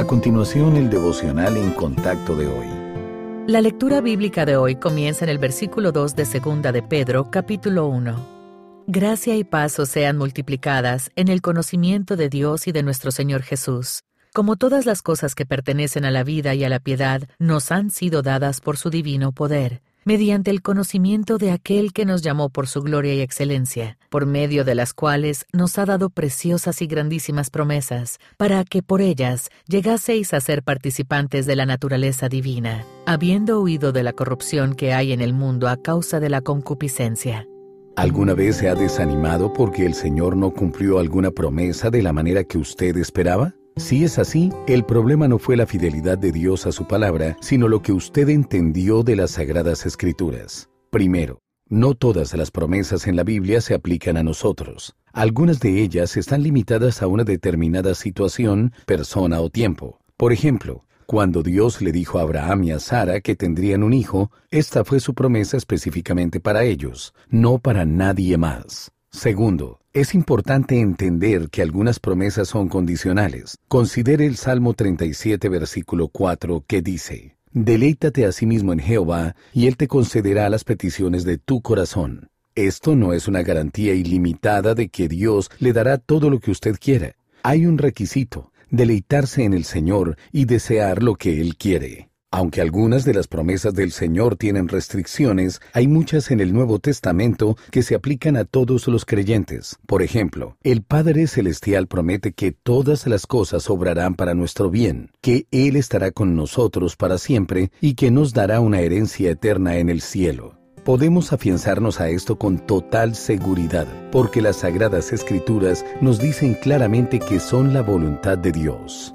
A continuación, el devocional en contacto de hoy. La lectura bíblica de hoy comienza en el versículo 2 de Segunda de Pedro, capítulo 1. Gracia y paz os sean multiplicadas en el conocimiento de Dios y de nuestro Señor Jesús. Como todas las cosas que pertenecen a la vida y a la piedad nos han sido dadas por su divino poder mediante el conocimiento de aquel que nos llamó por su gloria y excelencia, por medio de las cuales nos ha dado preciosas y grandísimas promesas, para que por ellas llegaseis a ser participantes de la naturaleza divina, habiendo huido de la corrupción que hay en el mundo a causa de la concupiscencia. ¿Alguna vez se ha desanimado porque el Señor no cumplió alguna promesa de la manera que usted esperaba? Si es así, el problema no fue la fidelidad de Dios a su palabra, sino lo que usted entendió de las sagradas escrituras. Primero, no todas las promesas en la Biblia se aplican a nosotros. Algunas de ellas están limitadas a una determinada situación, persona o tiempo. Por ejemplo, cuando Dios le dijo a Abraham y a Sara que tendrían un hijo, esta fue su promesa específicamente para ellos, no para nadie más. Segundo, es importante entender que algunas promesas son condicionales. Considere el Salmo 37, versículo 4, que dice, Deleítate a sí mismo en Jehová, y Él te concederá las peticiones de tu corazón. Esto no es una garantía ilimitada de que Dios le dará todo lo que usted quiera. Hay un requisito, deleitarse en el Señor y desear lo que Él quiere. Aunque algunas de las promesas del Señor tienen restricciones, hay muchas en el Nuevo Testamento que se aplican a todos los creyentes. Por ejemplo, el Padre Celestial promete que todas las cosas obrarán para nuestro bien, que Él estará con nosotros para siempre y que nos dará una herencia eterna en el cielo. Podemos afianzarnos a esto con total seguridad, porque las sagradas escrituras nos dicen claramente que son la voluntad de Dios.